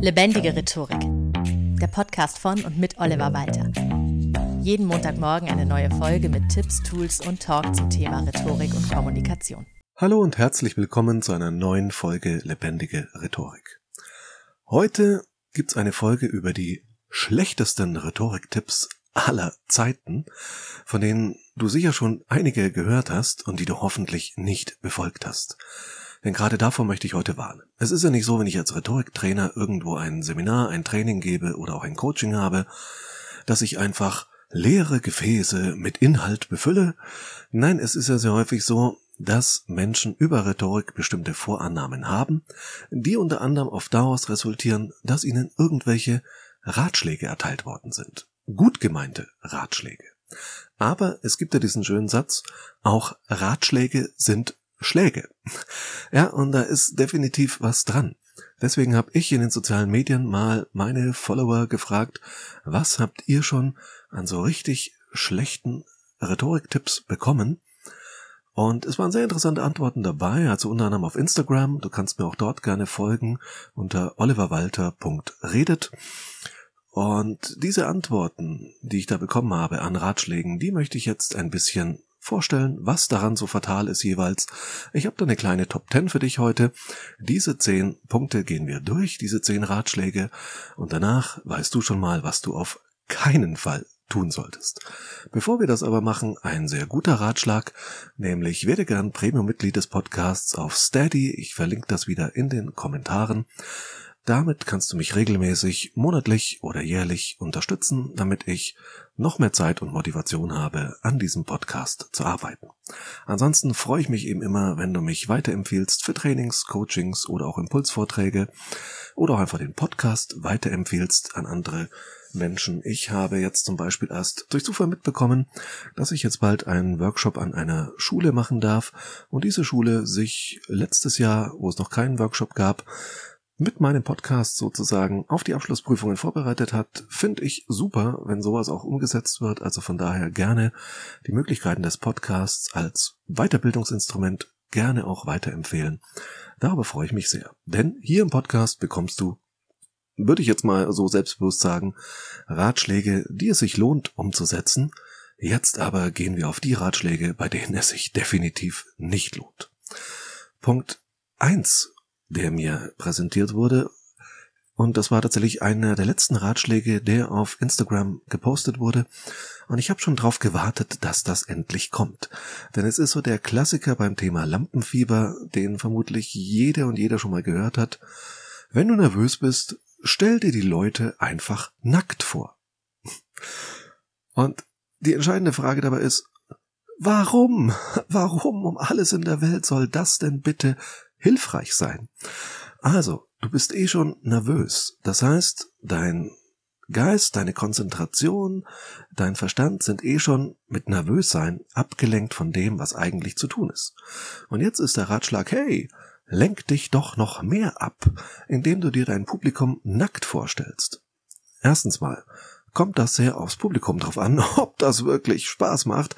Lebendige Rhetorik. Der Podcast von und mit Oliver Walter. Jeden Montagmorgen eine neue Folge mit Tipps, Tools und Talk zum Thema Rhetorik und Kommunikation. Hallo und herzlich willkommen zu einer neuen Folge Lebendige Rhetorik. Heute gibt's eine Folge über die schlechtesten Rhetoriktipps aller Zeiten, von denen du sicher schon einige gehört hast und die du hoffentlich nicht befolgt hast. Denn gerade davor möchte ich heute warnen. Es ist ja nicht so, wenn ich als Rhetoriktrainer irgendwo ein Seminar, ein Training gebe oder auch ein Coaching habe, dass ich einfach leere Gefäße mit Inhalt befülle. Nein, es ist ja sehr häufig so, dass Menschen über Rhetorik bestimmte Vorannahmen haben, die unter anderem auf daraus resultieren, dass ihnen irgendwelche Ratschläge erteilt worden sind. Gut gemeinte Ratschläge. Aber es gibt ja diesen schönen Satz, auch Ratschläge sind Schläge. Ja, und da ist definitiv was dran. Deswegen habe ich in den sozialen Medien mal meine Follower gefragt, was habt ihr schon an so richtig schlechten Rhetoriktipps bekommen? Und es waren sehr interessante Antworten dabei, also unter anderem auf Instagram. Du kannst mir auch dort gerne folgen unter oliverwalter.redet. Und diese Antworten, die ich da bekommen habe an Ratschlägen, die möchte ich jetzt ein bisschen vorstellen, was daran so fatal ist jeweils. Ich habe da eine kleine Top 10 für dich heute. Diese 10 Punkte gehen wir durch, diese 10 Ratschläge und danach weißt du schon mal, was du auf keinen Fall tun solltest. Bevor wir das aber machen, ein sehr guter Ratschlag, nämlich werde gern Premium-Mitglied des Podcasts auf Steady. Ich verlinke das wieder in den Kommentaren. Damit kannst du mich regelmäßig, monatlich oder jährlich unterstützen, damit ich noch mehr Zeit und Motivation habe, an diesem Podcast zu arbeiten. Ansonsten freue ich mich eben immer, wenn du mich weiterempfiehlst für Trainings, Coachings oder auch Impulsvorträge oder auch einfach den Podcast weiterempfiehlst an andere Menschen. Ich habe jetzt zum Beispiel erst durch Zufall mitbekommen, dass ich jetzt bald einen Workshop an einer Schule machen darf und diese Schule sich letztes Jahr, wo es noch keinen Workshop gab, mit meinem Podcast sozusagen auf die Abschlussprüfungen vorbereitet hat, finde ich super, wenn sowas auch umgesetzt wird. Also von daher gerne die Möglichkeiten des Podcasts als Weiterbildungsinstrument gerne auch weiterempfehlen. Darüber freue ich mich sehr. Denn hier im Podcast bekommst du, würde ich jetzt mal so selbstbewusst sagen, Ratschläge, die es sich lohnt umzusetzen. Jetzt aber gehen wir auf die Ratschläge, bei denen es sich definitiv nicht lohnt. Punkt eins der mir präsentiert wurde. Und das war tatsächlich einer der letzten Ratschläge, der auf Instagram gepostet wurde. Und ich habe schon drauf gewartet, dass das endlich kommt. Denn es ist so der Klassiker beim Thema Lampenfieber, den vermutlich jeder und jeder schon mal gehört hat. Wenn du nervös bist, stell dir die Leute einfach nackt vor. Und die entscheidende Frage dabei ist, warum? Warum um alles in der Welt soll das denn bitte hilfreich sein. Also, du bist eh schon nervös. Das heißt, dein Geist, deine Konzentration, dein Verstand sind eh schon mit Nervössein abgelenkt von dem, was eigentlich zu tun ist. Und jetzt ist der Ratschlag, hey, lenk dich doch noch mehr ab, indem du dir dein Publikum nackt vorstellst. Erstens mal, kommt das sehr aufs Publikum drauf an, ob das wirklich Spaß macht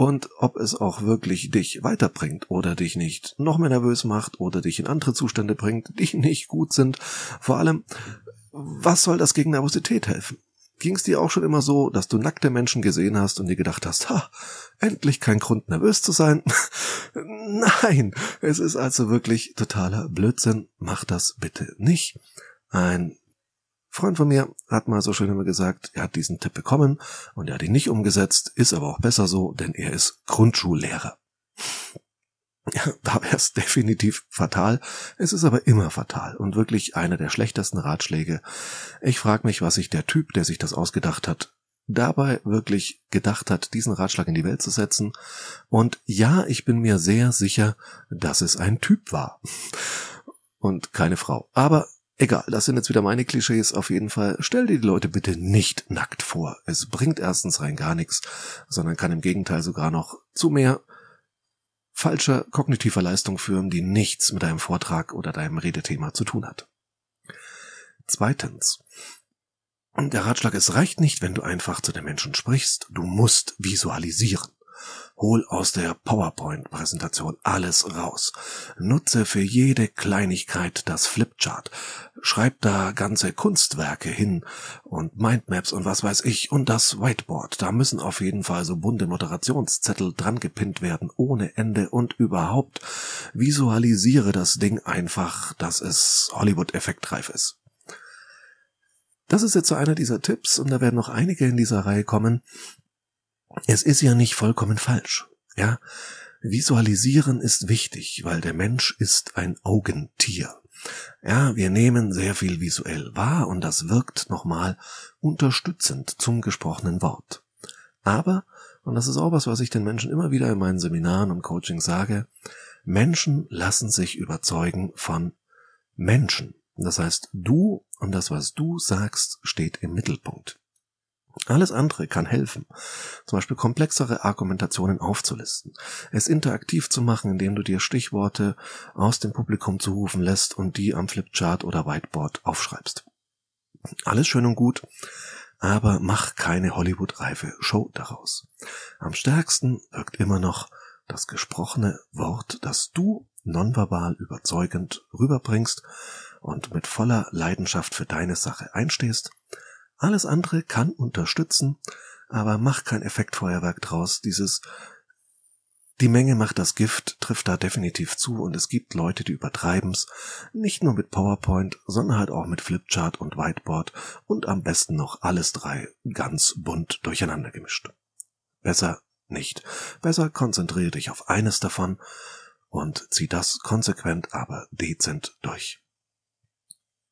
und ob es auch wirklich dich weiterbringt oder dich nicht noch mehr nervös macht oder dich in andere Zustände bringt, die nicht gut sind. Vor allem, was soll das gegen Nervosität helfen? Ging es dir auch schon immer so, dass du nackte Menschen gesehen hast und dir gedacht hast, ha, endlich kein Grund nervös zu sein? Nein, es ist also wirklich totaler Blödsinn. Mach das bitte nicht. Ein Freund von mir hat mal so schön immer gesagt, er hat diesen Tipp bekommen und er hat ihn nicht umgesetzt, ist aber auch besser so, denn er ist Grundschullehrer. Ja, da wäre es definitiv fatal. Es ist aber immer fatal und wirklich einer der schlechtesten Ratschläge. Ich frage mich, was sich der Typ, der sich das ausgedacht hat, dabei wirklich gedacht hat, diesen Ratschlag in die Welt zu setzen. Und ja, ich bin mir sehr sicher, dass es ein Typ war. Und keine Frau. Aber Egal, das sind jetzt wieder meine Klischees. Auf jeden Fall stell dir die Leute bitte nicht nackt vor. Es bringt erstens rein gar nichts, sondern kann im Gegenteil sogar noch zu mehr falscher kognitiver Leistung führen, die nichts mit deinem Vortrag oder deinem Redethema zu tun hat. Zweitens. Der Ratschlag, es reicht nicht, wenn du einfach zu den Menschen sprichst. Du musst visualisieren. Hol aus der PowerPoint-Präsentation alles raus. Nutze für jede Kleinigkeit das Flipchart. Schreib da ganze Kunstwerke hin und Mindmaps und was weiß ich und das Whiteboard. Da müssen auf jeden Fall so bunte Moderationszettel dran gepinnt werden ohne Ende und überhaupt visualisiere das Ding einfach, dass es Hollywood-effektreif ist. Das ist jetzt so einer dieser Tipps und da werden noch einige in dieser Reihe kommen, es ist ja nicht vollkommen falsch. Ja, visualisieren ist wichtig, weil der Mensch ist ein Augentier. Ja, wir nehmen sehr viel visuell wahr und das wirkt nochmal unterstützend zum gesprochenen Wort. Aber, und das ist auch was, was ich den Menschen immer wieder in meinen Seminaren und Coaching sage, Menschen lassen sich überzeugen von Menschen. Das heißt, du und das, was du sagst, steht im Mittelpunkt. Alles andere kann helfen, zum Beispiel komplexere Argumentationen aufzulisten, es interaktiv zu machen, indem du dir Stichworte aus dem Publikum zurufen lässt und die am Flipchart oder Whiteboard aufschreibst. Alles schön und gut, aber mach keine Hollywood-reife Show daraus. Am stärksten wirkt immer noch das gesprochene Wort, das du nonverbal überzeugend rüberbringst und mit voller Leidenschaft für deine Sache einstehst alles andere kann unterstützen, aber mach kein Effektfeuerwerk draus. Dieses die Menge macht das Gift, trifft da definitiv zu und es gibt Leute, die übertreiben's, nicht nur mit PowerPoint, sondern halt auch mit Flipchart und Whiteboard und am besten noch alles drei ganz bunt durcheinander gemischt. Besser nicht. Besser konzentriere dich auf eines davon und zieh das konsequent, aber dezent durch.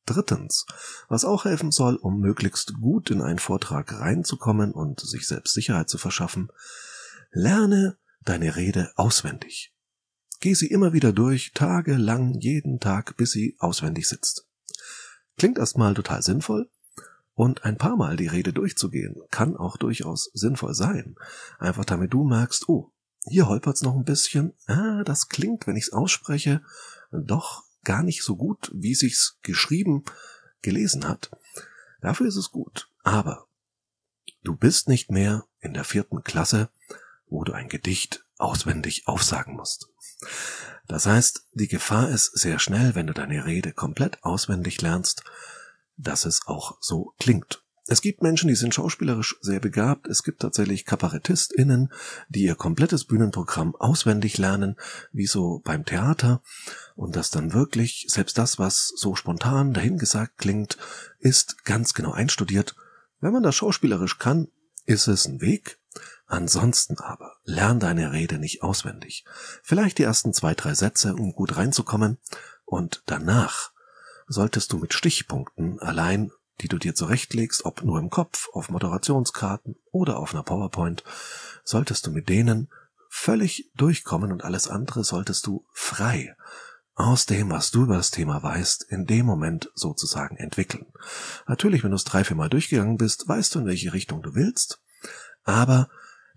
Drittens, was auch helfen soll, um möglichst gut in einen Vortrag reinzukommen und sich selbst Sicherheit zu verschaffen, lerne deine Rede auswendig. Geh sie immer wieder durch, tagelang, jeden Tag, bis sie auswendig sitzt. Klingt erstmal total sinnvoll, und ein paar Mal die Rede durchzugehen, kann auch durchaus sinnvoll sein. Einfach damit du merkst, oh, hier holpert's noch ein bisschen, ah, das klingt, wenn ich's ausspreche, doch gar nicht so gut, wie sich's geschrieben gelesen hat. Dafür ist es gut. Aber du bist nicht mehr in der vierten Klasse, wo du ein Gedicht auswendig aufsagen musst. Das heißt, die Gefahr ist sehr schnell, wenn du deine Rede komplett auswendig lernst, dass es auch so klingt. Es gibt Menschen, die sind schauspielerisch sehr begabt. Es gibt tatsächlich KabarettistInnen, die ihr komplettes Bühnenprogramm auswendig lernen, wie so beim Theater. Und das dann wirklich, selbst das, was so spontan dahingesagt klingt, ist ganz genau einstudiert. Wenn man das schauspielerisch kann, ist es ein Weg. Ansonsten aber, lern deine Rede nicht auswendig. Vielleicht die ersten zwei, drei Sätze, um gut reinzukommen. Und danach solltest du mit Stichpunkten allein die du dir zurechtlegst, ob nur im Kopf, auf Moderationskarten oder auf einer PowerPoint, solltest du mit denen völlig durchkommen und alles andere solltest du frei aus dem, was du über das Thema weißt, in dem Moment sozusagen entwickeln. Natürlich, wenn du es drei, vier Mal durchgegangen bist, weißt du, in welche Richtung du willst, aber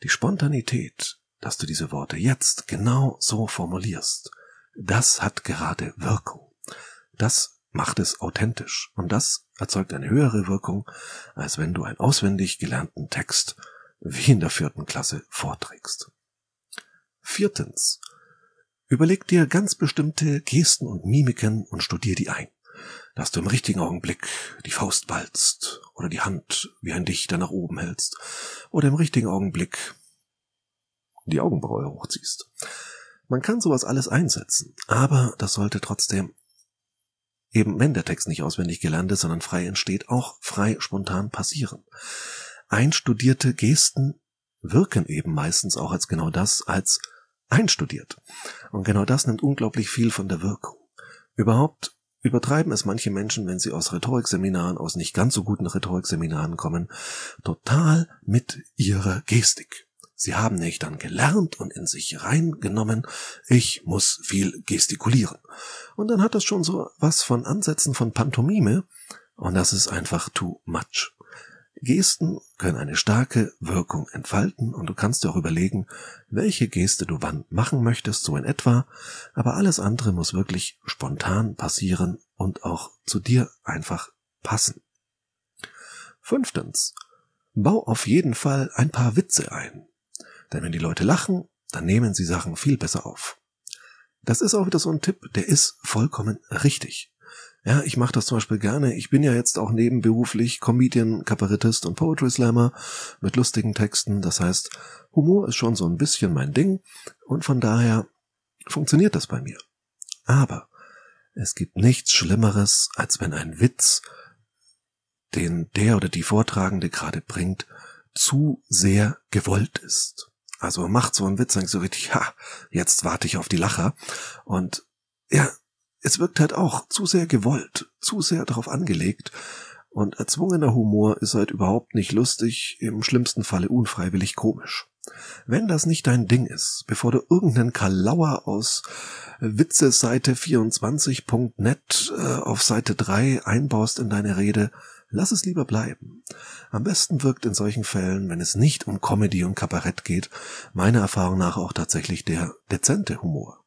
die Spontanität, dass du diese Worte jetzt genau so formulierst, das hat gerade Wirkung. Das macht es authentisch. Und das erzeugt eine höhere Wirkung, als wenn du einen auswendig gelernten Text wie in der vierten Klasse vorträgst. Viertens. Überleg dir ganz bestimmte Gesten und Mimiken und studier die ein. Dass du im richtigen Augenblick die Faust ballst oder die Hand wie ein Dichter nach oben hältst oder im richtigen Augenblick die Augenbraue hochziehst. Man kann sowas alles einsetzen, aber das sollte trotzdem eben wenn der Text nicht auswendig gelernt ist, sondern frei entsteht, auch frei spontan passieren. Einstudierte Gesten wirken eben meistens auch als genau das, als einstudiert. Und genau das nimmt unglaublich viel von der Wirkung. Überhaupt übertreiben es manche Menschen, wenn sie aus Rhetorikseminaren, aus nicht ganz so guten Rhetorikseminaren kommen, total mit ihrer Gestik. Sie haben nicht dann gelernt und in sich reingenommen, ich muss viel gestikulieren. Und dann hat das schon so was von Ansätzen von Pantomime, und das ist einfach too much. Gesten können eine starke Wirkung entfalten und du kannst dir auch überlegen, welche Geste du wann machen möchtest, so in etwa, aber alles andere muss wirklich spontan passieren und auch zu dir einfach passen. Fünftens. Bau auf jeden Fall ein paar Witze ein. Denn wenn die Leute lachen, dann nehmen sie Sachen viel besser auf. Das ist auch wieder so ein Tipp, der ist vollkommen richtig. Ja, ich mache das zum Beispiel gerne. Ich bin ja jetzt auch nebenberuflich Comedian, Kabarettist und Poetry Slammer mit lustigen Texten. Das heißt, Humor ist schon so ein bisschen mein Ding und von daher funktioniert das bei mir. Aber es gibt nichts Schlimmeres, als wenn ein Witz, den der oder die Vortragende gerade bringt, zu sehr gewollt ist. Also macht so einen Witz, denkt so richtig, ha, jetzt warte ich auf die Lacher. Und ja, es wirkt halt auch zu sehr gewollt, zu sehr darauf angelegt. Und erzwungener Humor ist halt überhaupt nicht lustig, im schlimmsten Falle unfreiwillig komisch. Wenn das nicht dein Ding ist, bevor du irgendeinen Kalauer aus Witzeseite24.net äh, auf Seite 3 einbaust in deine Rede, Lass es lieber bleiben. Am besten wirkt in solchen Fällen, wenn es nicht um Comedy und Kabarett geht, meiner Erfahrung nach auch tatsächlich der dezente Humor.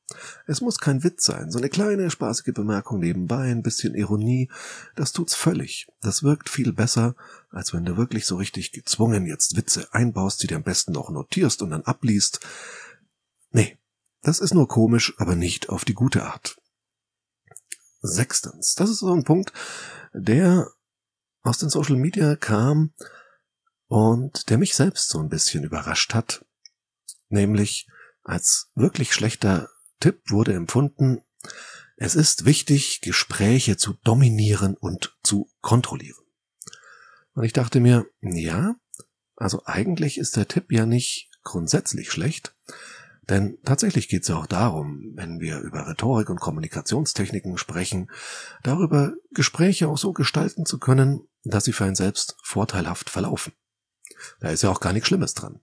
Es muss kein Witz sein, so eine kleine spaßige Bemerkung nebenbei, ein bisschen Ironie, das tut's völlig. Das wirkt viel besser, als wenn du wirklich so richtig gezwungen jetzt Witze einbaust, die du am besten noch notierst und dann abliest. Nee, das ist nur komisch, aber nicht auf die gute Art. Sechstens, das ist so ein Punkt, der aus den Social Media kam und der mich selbst so ein bisschen überrascht hat, nämlich als wirklich schlechter Tipp wurde empfunden, es ist wichtig, Gespräche zu dominieren und zu kontrollieren. Und ich dachte mir, ja, also eigentlich ist der Tipp ja nicht grundsätzlich schlecht, denn tatsächlich geht es ja auch darum, wenn wir über Rhetorik und Kommunikationstechniken sprechen, darüber Gespräche auch so gestalten zu können, dass sie für einen selbst vorteilhaft verlaufen. Da ist ja auch gar nichts Schlimmes dran.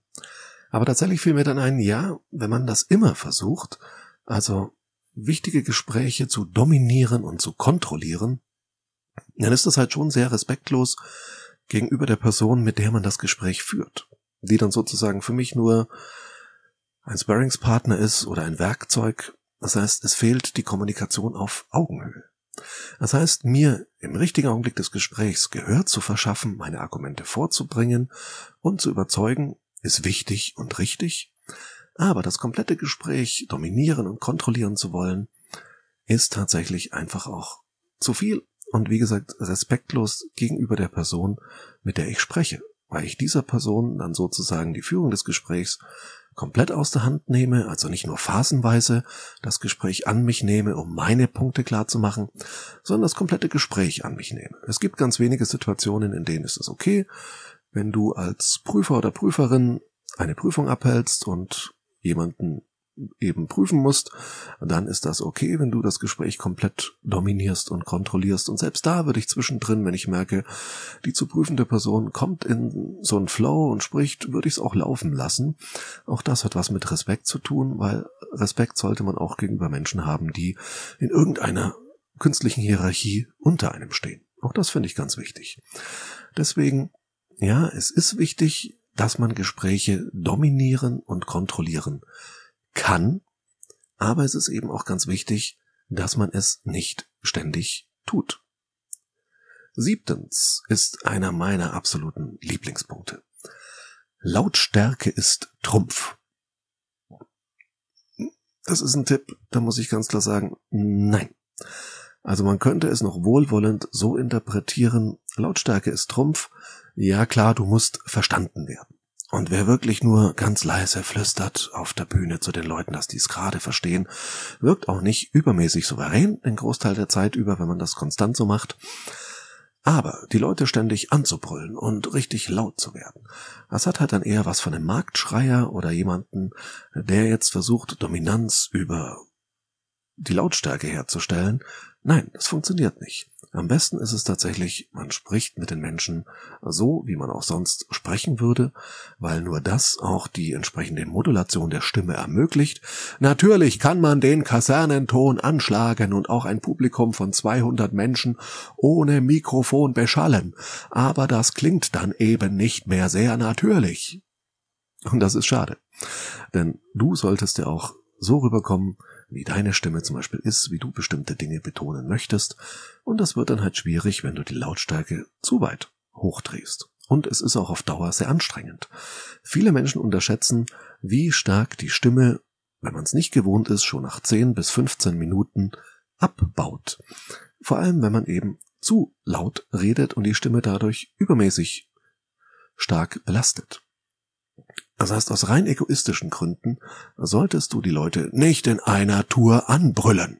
Aber tatsächlich fiel mir dann ein, ja, wenn man das immer versucht, also wichtige Gespräche zu dominieren und zu kontrollieren, dann ist das halt schon sehr respektlos gegenüber der Person, mit der man das Gespräch führt, die dann sozusagen für mich nur ein Sparringspartner ist oder ein Werkzeug. Das heißt, es fehlt die Kommunikation auf Augenhöhe. Das heißt, mir im richtigen Augenblick des Gesprächs Gehör zu verschaffen, meine Argumente vorzubringen und zu überzeugen, ist wichtig und richtig. Aber das komplette Gespräch dominieren und kontrollieren zu wollen, ist tatsächlich einfach auch zu viel und wie gesagt respektlos gegenüber der Person, mit der ich spreche, weil ich dieser Person dann sozusagen die Führung des Gesprächs komplett aus der Hand nehme, also nicht nur phasenweise das Gespräch an mich nehme, um meine Punkte klar zu machen, sondern das komplette Gespräch an mich nehme. Es gibt ganz wenige Situationen, in denen ist es okay, wenn du als Prüfer oder Prüferin eine Prüfung abhältst und jemanden eben prüfen musst, dann ist das okay, wenn du das Gespräch komplett dominierst und kontrollierst. Und selbst da würde ich zwischendrin, wenn ich merke, die zu prüfende Person kommt in so einen Flow und spricht, würde ich es auch laufen lassen. Auch das hat was mit Respekt zu tun, weil Respekt sollte man auch gegenüber Menschen haben, die in irgendeiner künstlichen Hierarchie unter einem stehen. Auch das finde ich ganz wichtig. Deswegen, ja, es ist wichtig, dass man Gespräche dominieren und kontrollieren kann, aber es ist eben auch ganz wichtig, dass man es nicht ständig tut. Siebtens ist einer meiner absoluten Lieblingspunkte. Lautstärke ist Trumpf. Das ist ein Tipp, da muss ich ganz klar sagen, nein. Also man könnte es noch wohlwollend so interpretieren, Lautstärke ist Trumpf, ja klar, du musst verstanden werden. Und wer wirklich nur ganz leise flüstert auf der Bühne zu den Leuten, dass die es gerade verstehen, wirkt auch nicht übermäßig souverän den Großteil der Zeit über, wenn man das konstant so macht. Aber die Leute ständig anzubrüllen und richtig laut zu werden, das hat halt dann eher was von einem Marktschreier oder jemanden, der jetzt versucht, Dominanz über die Lautstärke herzustellen. Nein, das funktioniert nicht. Am besten ist es tatsächlich, man spricht mit den Menschen so, wie man auch sonst sprechen würde, weil nur das auch die entsprechende Modulation der Stimme ermöglicht. Natürlich kann man den Kasernenton anschlagen und auch ein Publikum von 200 Menschen ohne Mikrofon beschallen, aber das klingt dann eben nicht mehr sehr natürlich. Und das ist schade. Denn du solltest ja auch so rüberkommen, wie deine Stimme zum Beispiel ist, wie du bestimmte Dinge betonen möchtest. Und das wird dann halt schwierig, wenn du die Lautstärke zu weit hochdrehst. Und es ist auch auf Dauer sehr anstrengend. Viele Menschen unterschätzen, wie stark die Stimme, wenn man es nicht gewohnt ist, schon nach 10 bis 15 Minuten abbaut. Vor allem, wenn man eben zu laut redet und die Stimme dadurch übermäßig stark belastet. Das heißt, aus rein egoistischen Gründen solltest du die Leute nicht in einer Tour anbrüllen.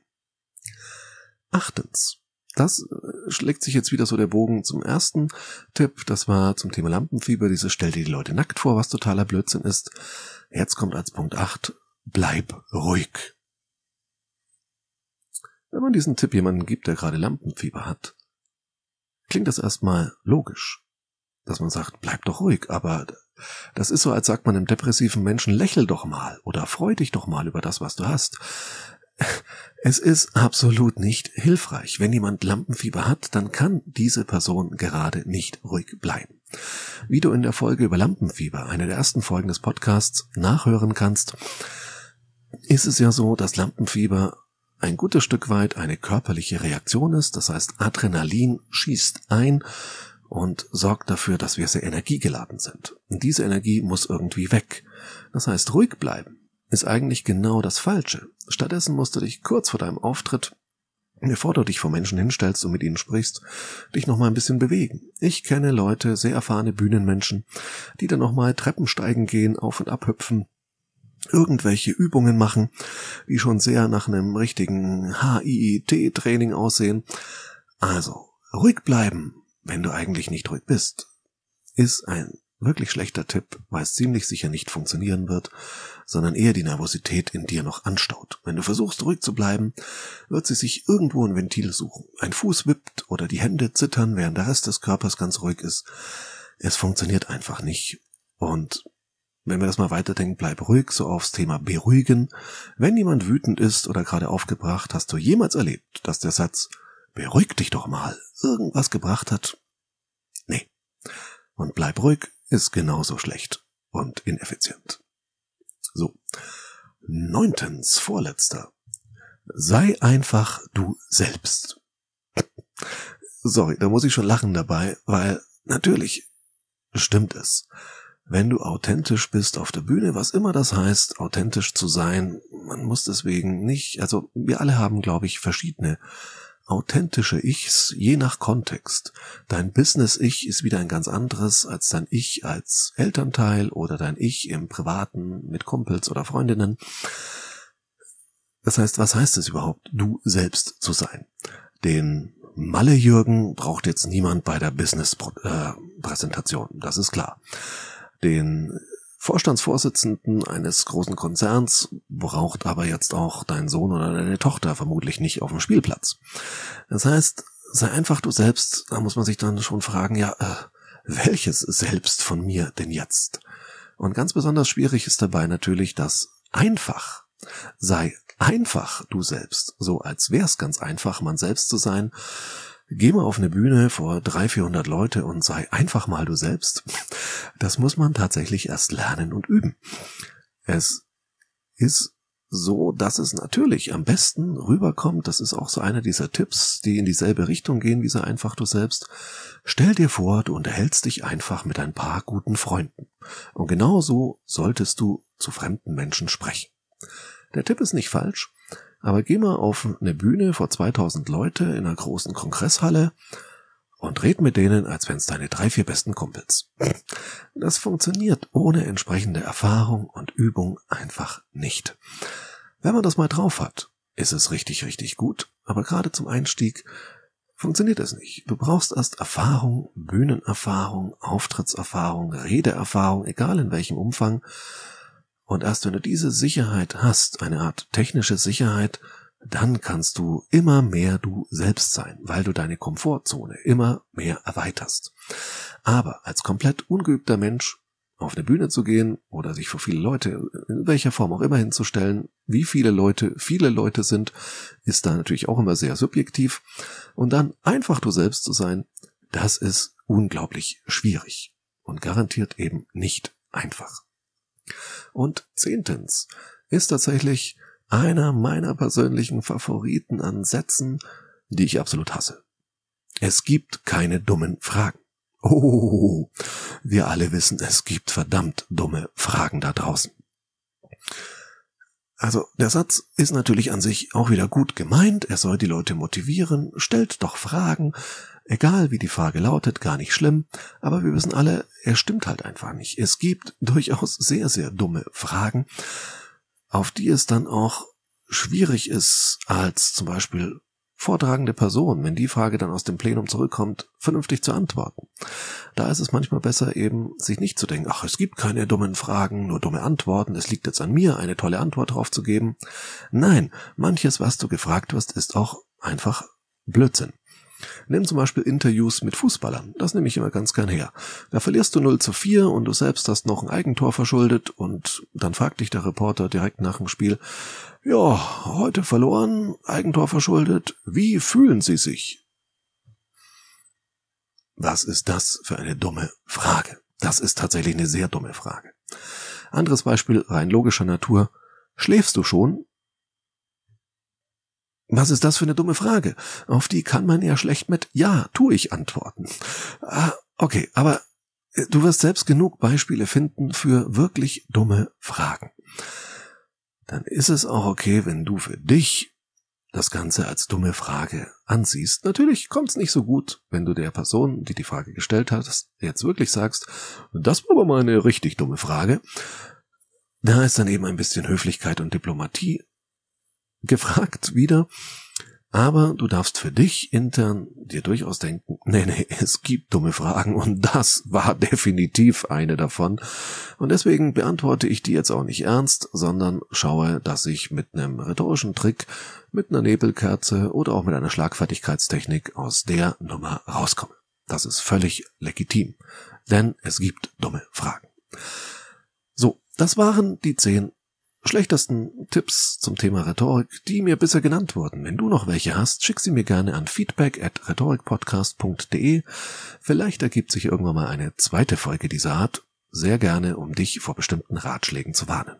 Achtens. Das äh, schlägt sich jetzt wieder so der Bogen zum ersten Tipp. Das war zum Thema Lampenfieber. Diese stellt dir die Leute nackt vor, was totaler Blödsinn ist. Jetzt kommt als Punkt 8. Bleib ruhig. Wenn man diesen Tipp jemandem gibt, der gerade Lampenfieber hat, klingt das erstmal logisch. Dass man sagt, bleib doch ruhig, aber das ist so, als sagt man einem depressiven Menschen, lächel doch mal oder freu dich doch mal über das, was du hast. Es ist absolut nicht hilfreich. Wenn jemand Lampenfieber hat, dann kann diese Person gerade nicht ruhig bleiben. Wie du in der Folge über Lampenfieber, eine der ersten Folgen des Podcasts, nachhören kannst, ist es ja so, dass Lampenfieber ein gutes Stück weit eine körperliche Reaktion ist. Das heißt, Adrenalin schießt ein und sorgt dafür, dass wir sehr energiegeladen sind. Und diese Energie muss irgendwie weg. Das heißt, ruhig bleiben ist eigentlich genau das Falsche. Stattdessen musst du dich kurz vor deinem Auftritt bevor du dich vor Menschen hinstellst und mit ihnen sprichst, dich noch mal ein bisschen bewegen. Ich kenne Leute, sehr erfahrene Bühnenmenschen, die dann noch mal Treppen steigen gehen, auf und ab hüpfen, irgendwelche Übungen machen, die schon sehr nach einem richtigen HIIT-Training aussehen. Also, ruhig bleiben, wenn du eigentlich nicht ruhig bist, ist ein wirklich schlechter Tipp, weil es ziemlich sicher nicht funktionieren wird, sondern eher die Nervosität in dir noch anstaut. Wenn du versuchst ruhig zu bleiben, wird sie sich irgendwo ein Ventil suchen. Ein Fuß wippt oder die Hände zittern, während der Rest des Körpers ganz ruhig ist. Es funktioniert einfach nicht. Und wenn wir das mal weiterdenken, bleib ruhig, so aufs Thema beruhigen. Wenn jemand wütend ist oder gerade aufgebracht, hast du jemals erlebt, dass der Satz beruhig dich doch mal irgendwas gebracht hat? Nee. Und bleib ruhig ist genauso schlecht und ineffizient. So. Neuntens, vorletzter. Sei einfach du selbst. Sorry, da muss ich schon lachen dabei, weil natürlich stimmt es. Wenn du authentisch bist auf der Bühne, was immer das heißt, authentisch zu sein, man muss deswegen nicht, also wir alle haben, glaube ich, verschiedene authentische Ichs je nach Kontext. Dein Business-Ich ist wieder ein ganz anderes als dein Ich als Elternteil oder dein Ich im Privaten mit Kumpels oder Freundinnen. Das heißt, was heißt es überhaupt, du selbst zu sein? Den Malle-Jürgen braucht jetzt niemand bei der Business-Präsentation, das ist klar. Den Vorstandsvorsitzenden eines großen Konzerns braucht aber jetzt auch dein Sohn oder deine Tochter vermutlich nicht auf dem Spielplatz. Das heißt, sei einfach du selbst, da muss man sich dann schon fragen, ja, äh, welches Selbst von mir denn jetzt? Und ganz besonders schwierig ist dabei natürlich das einfach. Sei einfach du selbst, so als wär's ganz einfach, man selbst zu sein Geh mal auf eine Bühne vor 300, 400 Leute und sei einfach mal du selbst. Das muss man tatsächlich erst lernen und üben. Es ist so, dass es natürlich am besten rüberkommt. Das ist auch so einer dieser Tipps, die in dieselbe Richtung gehen wie sei einfach du selbst. Stell dir vor, du unterhältst dich einfach mit ein paar guten Freunden. Und genau so solltest du zu fremden Menschen sprechen. Der Tipp ist nicht falsch. Aber geh mal auf eine Bühne vor 2000 Leute in einer großen Kongresshalle und red mit denen, als wenn's deine drei, vier besten Kumpels. Das funktioniert ohne entsprechende Erfahrung und Übung einfach nicht. Wenn man das mal drauf hat, ist es richtig, richtig gut, aber gerade zum Einstieg funktioniert es nicht. Du brauchst erst Erfahrung, Bühnenerfahrung, Auftrittserfahrung, Redeerfahrung, egal in welchem Umfang, und erst wenn du diese Sicherheit hast, eine Art technische Sicherheit, dann kannst du immer mehr du selbst sein, weil du deine Komfortzone immer mehr erweiterst. Aber als komplett ungeübter Mensch auf eine Bühne zu gehen oder sich vor viele Leute in welcher Form auch immer hinzustellen, wie viele Leute viele Leute sind, ist da natürlich auch immer sehr subjektiv. Und dann einfach du selbst zu sein, das ist unglaublich schwierig und garantiert eben nicht einfach. Und zehntens ist tatsächlich einer meiner persönlichen Favoriten an Sätzen, die ich absolut hasse. Es gibt keine dummen Fragen. Oh, wir alle wissen, es gibt verdammt dumme Fragen da draußen. Also der Satz ist natürlich an sich auch wieder gut gemeint, er soll die Leute motivieren, stellt doch Fragen, egal wie die Frage lautet, gar nicht schlimm, aber wir wissen alle, er stimmt halt einfach nicht. Es gibt durchaus sehr, sehr dumme Fragen, auf die es dann auch schwierig ist, als zum Beispiel vortragende Person, wenn die Frage dann aus dem Plenum zurückkommt, vernünftig zu antworten. Da ist es manchmal besser eben, sich nicht zu denken, ach, es gibt keine dummen Fragen, nur dumme Antworten, es liegt jetzt an mir, eine tolle Antwort drauf zu geben. Nein, manches, was du gefragt wirst, ist auch einfach Blödsinn. Nimm zum Beispiel Interviews mit Fußballern. Das nehme ich immer ganz gern her. Da verlierst du 0 zu 4 und du selbst hast noch ein Eigentor verschuldet und dann fragt dich der Reporter direkt nach dem Spiel, ja, heute verloren, Eigentor verschuldet, wie fühlen Sie sich? Was ist das für eine dumme Frage? Das ist tatsächlich eine sehr dumme Frage. Anderes Beispiel rein logischer Natur. Schläfst du schon? Was ist das für eine dumme Frage? Auf die kann man ja schlecht mit Ja, tu ich antworten. Ah, okay, aber äh, du wirst selbst genug Beispiele finden für wirklich dumme Fragen. Dann ist es auch okay, wenn du für dich das Ganze als dumme Frage ansiehst. Natürlich kommt es nicht so gut, wenn du der Person, die die Frage gestellt hat, jetzt wirklich sagst, das war aber mal eine richtig dumme Frage. Da ist dann eben ein bisschen Höflichkeit und Diplomatie gefragt wieder. Aber du darfst für dich intern dir durchaus denken, nee, nee, es gibt dumme Fragen und das war definitiv eine davon. Und deswegen beantworte ich die jetzt auch nicht ernst, sondern schaue, dass ich mit einem rhetorischen Trick, mit einer Nebelkerze oder auch mit einer Schlagfertigkeitstechnik aus der Nummer rauskomme. Das ist völlig legitim, denn es gibt dumme Fragen. So, das waren die zehn schlechtesten Tipps zum Thema Rhetorik, die mir bisher genannt wurden. Wenn du noch welche hast, schick sie mir gerne an feedback at rhetorikpodcast.de. Vielleicht ergibt sich irgendwann mal eine zweite Folge dieser Art. Sehr gerne, um dich vor bestimmten Ratschlägen zu warnen.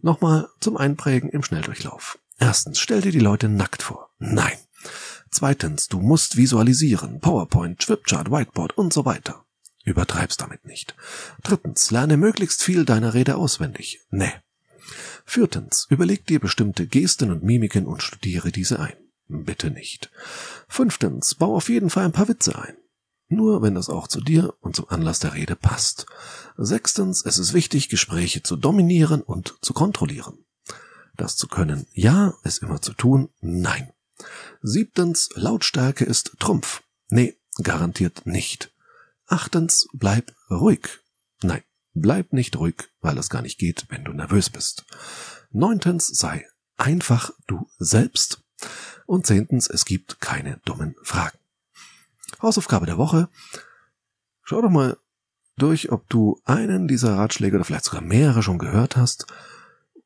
Nochmal zum Einprägen im Schnelldurchlauf. Erstens, stell dir die Leute nackt vor. Nein. Zweitens, du musst visualisieren. PowerPoint, Swipchart, Whiteboard und so weiter. Übertreib's damit nicht. Drittens, lerne möglichst viel deiner Rede auswendig. Nee. Viertens, überleg dir bestimmte Gesten und Mimiken und studiere diese ein. Bitte nicht. Fünftens, bau auf jeden Fall ein paar Witze ein. Nur wenn das auch zu dir und zum Anlass der Rede passt. Sechstens, es ist wichtig, Gespräche zu dominieren und zu kontrollieren. Das zu können, ja, es immer zu tun, nein. Siebtens, Lautstärke ist Trumpf. Nee, garantiert nicht. Achtens, bleib ruhig. Nein, Bleib nicht ruhig, weil es gar nicht geht, wenn du nervös bist. Neuntens, sei einfach du selbst. Und zehntens, es gibt keine dummen Fragen. Hausaufgabe der Woche. Schau doch mal durch, ob du einen dieser Ratschläge oder vielleicht sogar mehrere schon gehört hast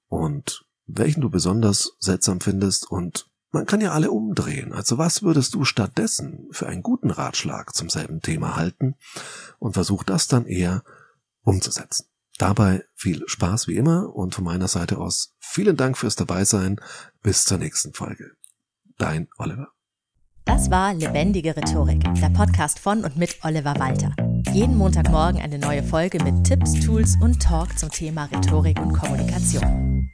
und welchen du besonders seltsam findest und man kann ja alle umdrehen. Also was würdest du stattdessen für einen guten Ratschlag zum selben Thema halten und versuch das dann eher umzusetzen. Dabei viel Spaß wie immer und von meiner Seite aus vielen Dank fürs Dabeisein. Bis zur nächsten Folge. Dein Oliver. Das war Lebendige Rhetorik, der Podcast von und mit Oliver Walter. Jeden Montagmorgen eine neue Folge mit Tipps, Tools und Talk zum Thema Rhetorik und Kommunikation.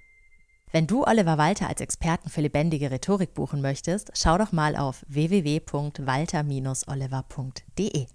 Wenn du Oliver Walter als Experten für lebendige Rhetorik buchen möchtest, schau doch mal auf www.walter-oliver.de.